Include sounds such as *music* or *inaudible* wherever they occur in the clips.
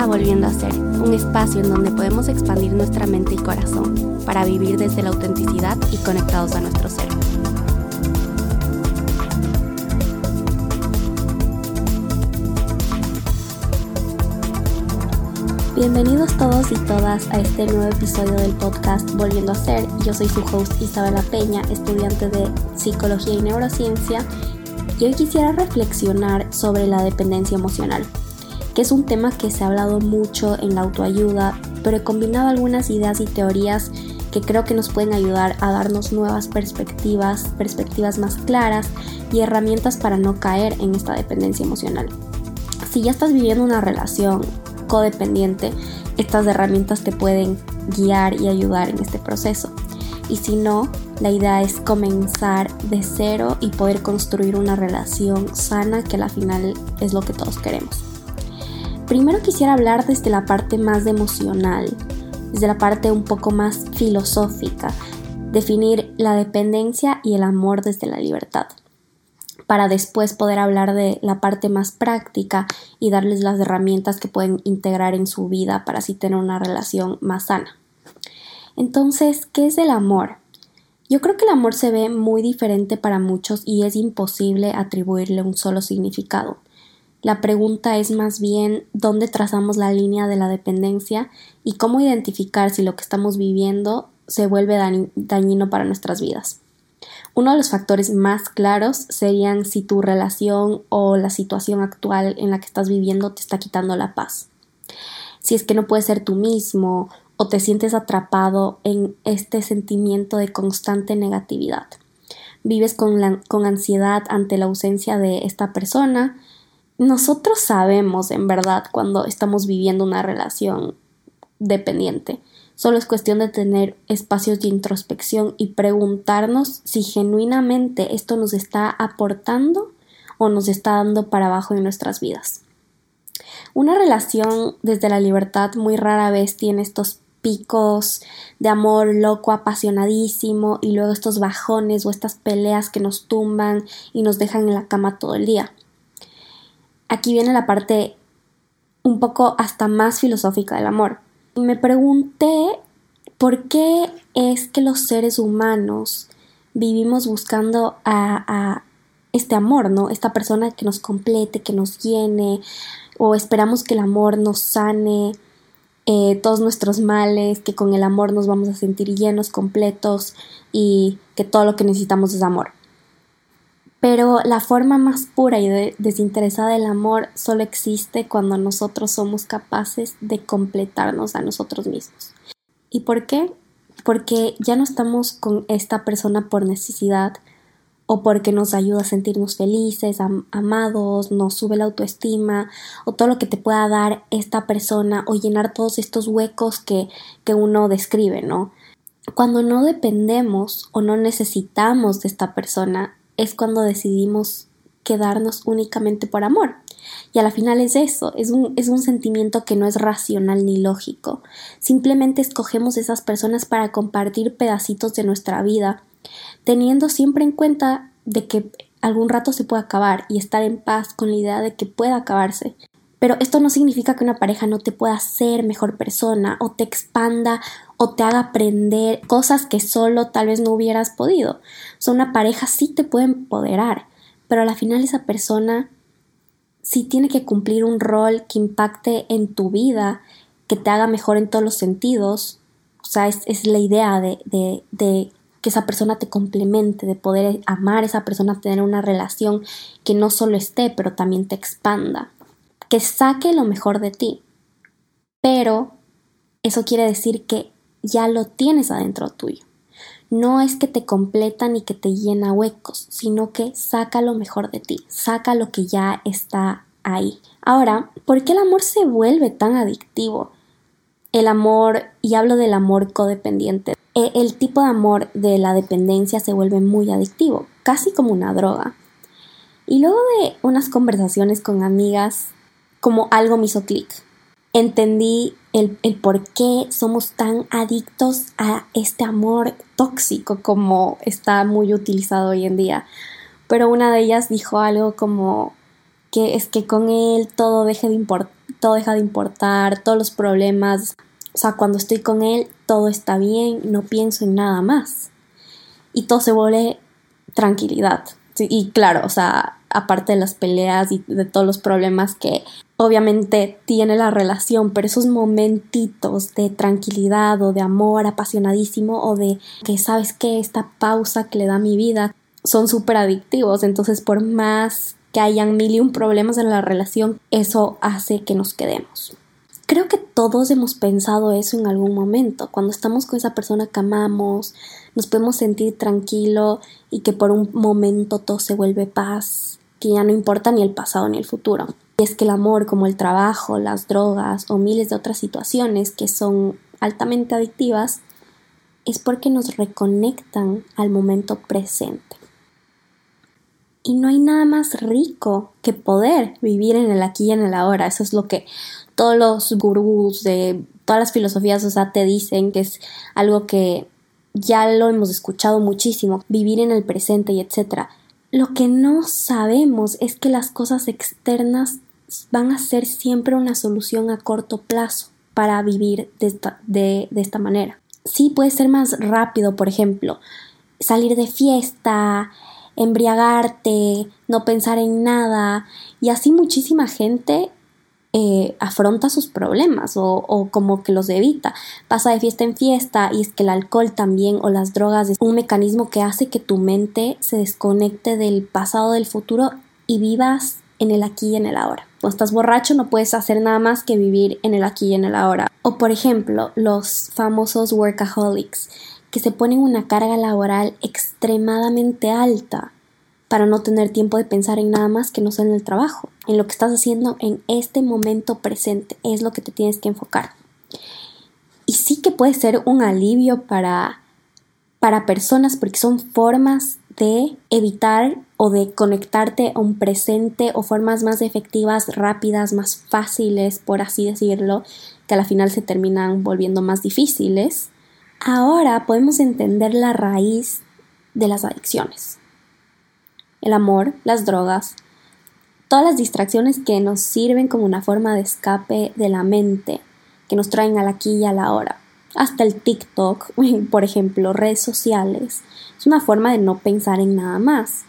a Volviendo a Ser, un espacio en donde podemos expandir nuestra mente y corazón para vivir desde la autenticidad y conectados a nuestro ser. Bienvenidos todos y todas a este nuevo episodio del podcast Volviendo a Ser. Yo soy su host Isabela Peña, estudiante de Psicología y Neurociencia, y hoy quisiera reflexionar sobre la dependencia emocional es un tema que se ha hablado mucho en la autoayuda, pero he combinado algunas ideas y teorías que creo que nos pueden ayudar a darnos nuevas perspectivas, perspectivas más claras y herramientas para no caer en esta dependencia emocional. Si ya estás viviendo una relación codependiente, estas herramientas te pueden guiar y ayudar en este proceso. Y si no, la idea es comenzar de cero y poder construir una relación sana que al final es lo que todos queremos. Primero quisiera hablar desde la parte más emocional, desde la parte un poco más filosófica, definir la dependencia y el amor desde la libertad, para después poder hablar de la parte más práctica y darles las herramientas que pueden integrar en su vida para así tener una relación más sana. Entonces, ¿qué es el amor? Yo creo que el amor se ve muy diferente para muchos y es imposible atribuirle un solo significado. La pregunta es más bien dónde trazamos la línea de la dependencia y cómo identificar si lo que estamos viviendo se vuelve dañino para nuestras vidas. Uno de los factores más claros serían si tu relación o la situación actual en la que estás viviendo te está quitando la paz. Si es que no puedes ser tú mismo o te sientes atrapado en este sentimiento de constante negatividad. Vives con, con ansiedad ante la ausencia de esta persona, nosotros sabemos en verdad cuando estamos viviendo una relación dependiente. Solo es cuestión de tener espacios de introspección y preguntarnos si genuinamente esto nos está aportando o nos está dando para abajo en nuestras vidas. Una relación desde la libertad muy rara vez tiene estos picos de amor loco, apasionadísimo y luego estos bajones o estas peleas que nos tumban y nos dejan en la cama todo el día aquí viene la parte un poco hasta más filosófica del amor. Me pregunté por qué es que los seres humanos vivimos buscando a, este amor, ¿no? Esta persona que nos complete, que nos llene, o esperamos que el amor nos sane eh, todos nuestros males, que con el amor nos vamos a sentir llenos, completos y que todo lo que necesitamos es amor. Pero la forma más pura y desinteresada del amor solo existe cuando nosotros somos capaces de completarnos a nosotros mismos. ¿Y por qué? Porque ya no estamos con esta persona por necesidad o porque nos ayuda a sentirnos felices, amados, nos sube la autoestima o todo lo que te pueda dar esta persona o llenar todos estos huecos que, que uno describe, ¿no? Cuando no dependemos o no necesitamos de esta persona, es cuando decidimos quedarnos únicamente por amor. Y a la final es eso, es un, es un sentimiento que no es racional ni lógico. Simplemente escogemos esas personas para compartir pedacitos de nuestra vida, teniendo siempre en cuenta de que algún rato se puede acabar y estar en paz con la idea de que pueda acabarse. Pero esto no significa que una pareja no te pueda ser mejor persona o te expanda o te haga aprender cosas que solo tal vez no hubieras podido. O sea, una pareja sí te puede empoderar, pero a la final esa persona sí tiene que cumplir un rol que impacte en tu vida, que te haga mejor en todos los sentidos. O sea, es, la idea de, de, de que esa persona te complemente, de poder amar a esa persona, tener una relación que no solo esté, pero también te expanda, que saque lo mejor de ti. Pero eso quiere decir que ya lo tienes adentro tuyo. No es que te completa ni que te llena huecos, sino que saca lo mejor de ti, saca lo que ya está ahí. Ahora, ¿por qué el amor se vuelve tan adictivo? El amor, y hablo del amor codependiente, e, el tipo de amor de la dependencia se vuelve muy adictivo, casi como una droga. Y luego de unas conversaciones con amigas, como algo me hizo clic entendí el, por qué somos tan adictos a este amor tóxico como está muy utilizado hoy en día. Pero una de ellas dijo algo como que es que con él todo deje de todo deja de importar, todos los problemas, o sea, cuando estoy con él, todo está bien, no pienso en nada más. Y todo se vuelve tranquilidad. Y claro, o sea, aparte de las peleas y de todos los problemas que obviamente tiene la relación, pero esos momentitos de tranquilidad o de amor apasionadísimo o de que sabes que esta pausa que le da mi vida son súper adictivos, entonces por más que hayan mil y un problemas en la relación, eso hace que nos quedemos. Creo que todos hemos pensado eso en algún momento, cuando estamos con esa persona que amamos, nos podemos sentir tranquilo y que por un momento todo se vuelve paz, que ya no importa ni el pasado ni el futuro. Y es que el amor, como el trabajo, las drogas o miles de otras situaciones que son altamente adictivas, es porque nos reconectan al momento presente. Y no hay nada más rico que poder vivir en el aquí y en el ahora. Eso es lo que todos los gurús de todas las filosofías, o sea, te dicen que es algo que ya lo hemos escuchado muchísimo, vivir en el presente y etcétera. Lo que no sabemos es que las cosas externas van a ser siempre una solución a corto plazo para vivir de esta, manera. Sí puede ser más rápido, por ejemplo, salir de fiesta, embriagarte, no pensar en nada, y así muchísima gente eh, afronta sus problemas o, o, como que los evita. Pasa de fiesta en fiesta y es que el alcohol también o las drogas es un mecanismo que hace que tu mente se desconecte del pasado, del futuro y vivas en el aquí y en el ahora. Cuando estás borracho no puedes hacer nada más que vivir en el aquí y en el ahora. O por ejemplo, los famosos workaholics, que se ponen una carga laboral extremadamente alta para no tener tiempo de pensar en nada más que no sea en el trabajo, en lo que estás haciendo en este momento presente, es lo que te tienes que enfocar. Y sí que puede ser un alivio para, para personas porque son formas de evitar o de conectarte a un presente o formas más efectivas, rápidas, más fáciles, por así decirlo, que a la final se terminan volviendo más difíciles, ahora podemos entender la raíz de las adicciones. El amor, las drogas, todas las distracciones que nos sirven como una forma de escape de la mente, que nos traen a la aquí y a la hora hasta el TikTok, *laughs* por ejemplo, redes sociales, es una forma de no pensar en nada más.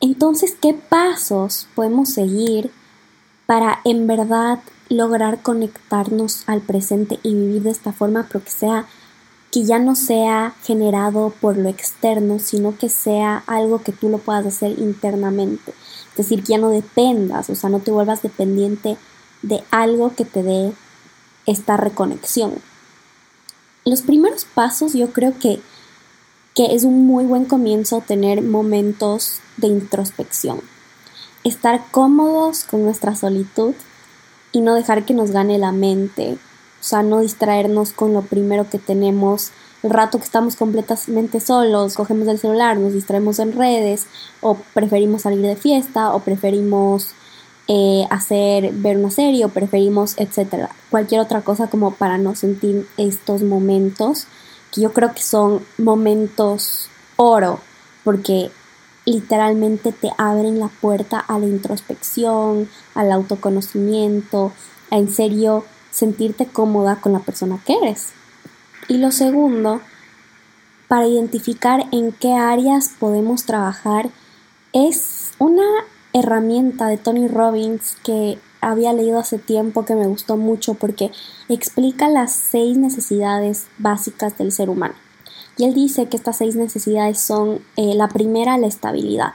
Entonces, ¿qué pasos podemos seguir para en verdad lograr conectarnos al presente y vivir de esta forma, pero que sea que ya no sea generado por lo externo, sino que sea algo que tú lo puedas hacer internamente. Es decir, que ya no dependas, o sea, no te vuelvas dependiente de algo que te dé esta reconexión los primeros pasos yo creo que, que es un muy buen comienzo tener momentos de introspección. Estar cómodos con nuestra solitud y no dejar que nos gane la mente. O sea, no distraernos con lo primero que tenemos. El rato que estamos completamente solos, cogemos el celular, nos distraemos en redes, o preferimos salir de fiesta, o preferimos eh, hacer, ver una serie o preferimos, etcétera. Cualquier otra cosa como para no sentir estos momentos, que yo creo que son momentos oro, porque literalmente te abren la puerta a la introspección, al autoconocimiento, en serio sentirte cómoda con la persona que eres. Y lo segundo, para identificar en qué áreas podemos trabajar, es una herramienta de Tony Robbins que había leído hace tiempo que me gustó mucho porque explica las seis necesidades básicas del ser humano. Y él dice que estas seis necesidades son eh, la primera, la estabilidad.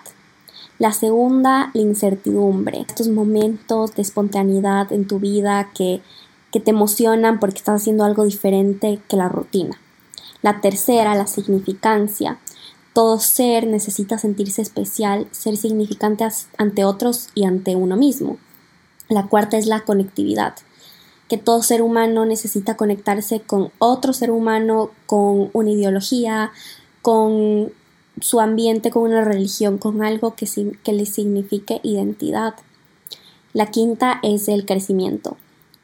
La segunda, la incertidumbre. Estos momentos de espontaneidad en tu vida que, que te emocionan porque estás haciendo algo diferente que la rutina. La tercera, la significancia. Todo ser necesita sentirse especial, ser significante ante otros y ante uno mismo. La cuarta es la conectividad, que todo ser humano necesita conectarse con otro ser humano, con una ideología, con su ambiente, con una religión, con algo que, que le signifique identidad. La quinta es el crecimiento,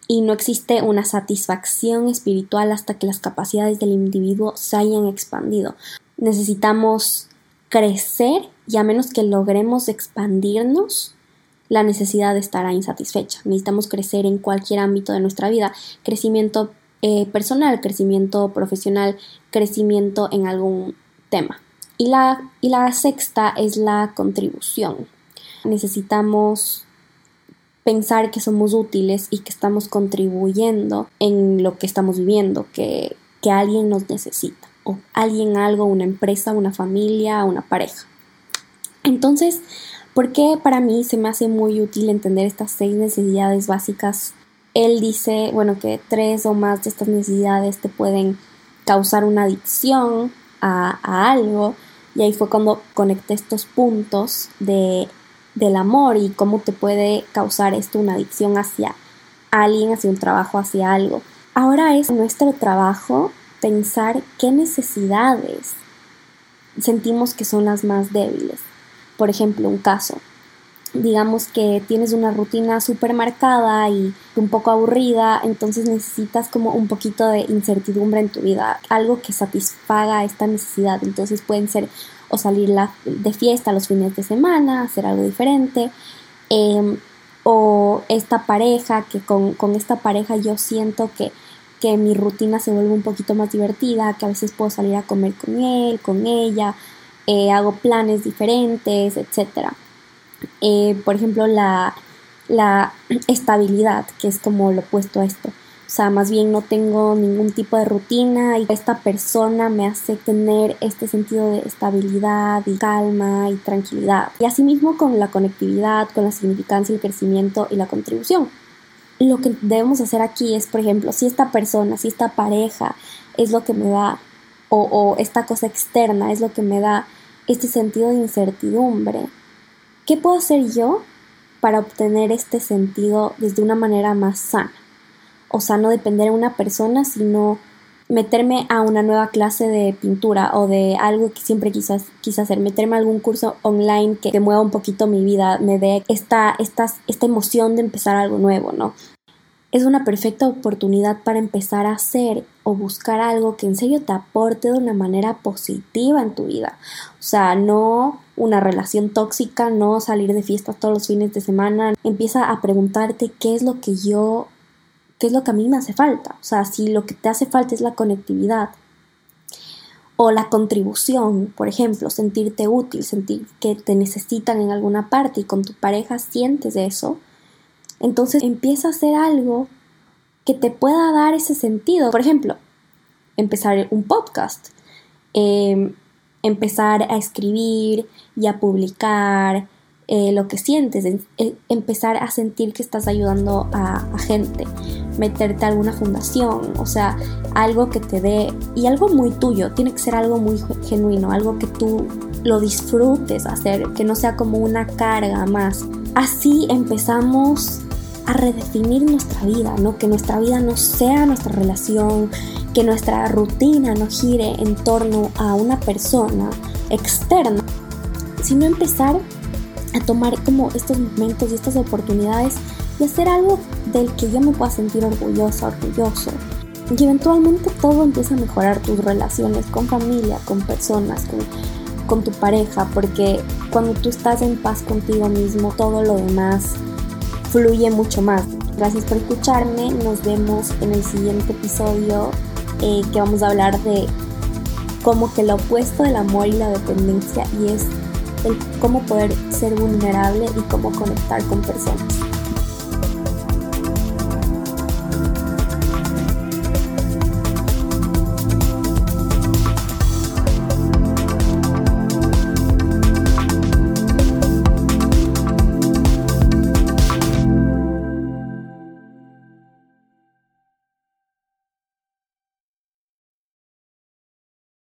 y no existe una satisfacción espiritual hasta que las capacidades del individuo se hayan expandido necesitamos crecer y a menos que logremos expandirnos, la necesidad estará insatisfecha. Necesitamos crecer en cualquier ámbito de nuestra vida, crecimiento eh, personal, crecimiento profesional, crecimiento en algún tema. Y la, y la sexta es la contribución. Necesitamos pensar que somos útiles y que estamos contribuyendo en lo que estamos viviendo, que, que alguien nos necesita, o alguien, algo, una empresa, una familia, una pareja. Entonces, ¿por qué para mí se me hace muy útil entender estas seis necesidades básicas? Él dice, bueno, que tres o más de estas necesidades te pueden causar una adicción a, a algo. Y ahí fue cuando conecté estos puntos de del amor y cómo te puede causar esto una adicción hacia alguien, hacia un trabajo, hacia algo. Ahora es nuestro trabajo pensar qué necesidades sentimos que son las más débiles. Por ejemplo, un caso. Digamos que tienes una rutina súper marcada y un poco aburrida, entonces necesitas como un poquito de incertidumbre en tu vida, algo que satisfaga esta necesidad. Entonces pueden ser o salir de fiesta los fines de semana, hacer algo diferente. Em, o esta pareja, que con, esta pareja yo siento que, que, mi rutina se vuelve un poquito más divertida, que a veces puedo salir a comer con él, con ella, eh, hago planes diferentes, etc. Eh, por ejemplo, la, la *clears throat* estabilidad, que es como lo opuesto a esto. O sea, más bien no tengo ningún tipo de rutina y esta persona me hace tener este sentido de estabilidad y calma y tranquilidad. Y asimismo con la conectividad, con la significancia, el crecimiento y la contribución. Lo que debemos hacer aquí es, por ejemplo, si esta persona, si esta pareja es lo que me da, o, o esta cosa externa es lo que me da este sentido de incertidumbre, ¿qué puedo hacer yo para obtener este sentido desde una manera más sana? O sea, no depender de una persona, sino meterme a una nueva clase de pintura o de algo que siempre quise, quise hacer, meterme a algún curso online que, mueva un poquito mi vida, me dé esta, esta, esta emoción de empezar algo nuevo, ¿no? Es una perfecta oportunidad para empezar a hacer o buscar algo que en serio te aporte de una manera positiva en tu vida. O sea, no una relación tóxica, no salir de fiestas todos los fines de semana. Empieza a preguntarte qué es lo que yo qué es lo que a mí me hace falta. O sea, si lo que te hace falta es la conectividad o la contribución, por ejemplo, sentirte útil, sentir que te necesitan en alguna parte y con tu pareja sientes eso, entonces empieza a hacer algo que te pueda dar ese sentido. Por ejemplo, empezar un podcast, em, empezar a escribir y a publicar, eh, lo que sientes, empezar a sentir que estás ayudando a, gente, meterte a alguna fundación, o sea, algo que te dé, y algo muy tuyo, tiene que ser algo muy genuino, algo que tú lo disfrutes hacer, que no sea como una carga más. Así empezamos a redefinir nuestra vida, ¿no? Que nuestra vida no sea nuestra relación, que nuestra rutina no gire en torno a una persona externa, sino empezar a tomar como estos momentos y estas oportunidades y hacer algo del que yo me pueda sentir orgullosa, orgulloso. Y eventualmente todo empieza a mejorar tus relaciones con familia, con personas, con, con tu pareja, porque cuando tú estás en paz contigo mismo, todo lo demás fluye mucho más. Gracias por escucharme, nos vemos en el siguiente episodio eh, que vamos a hablar de como que lo opuesto del amor y la dependencia y es el cómo poder ser vulnerable y cómo conectar con personas.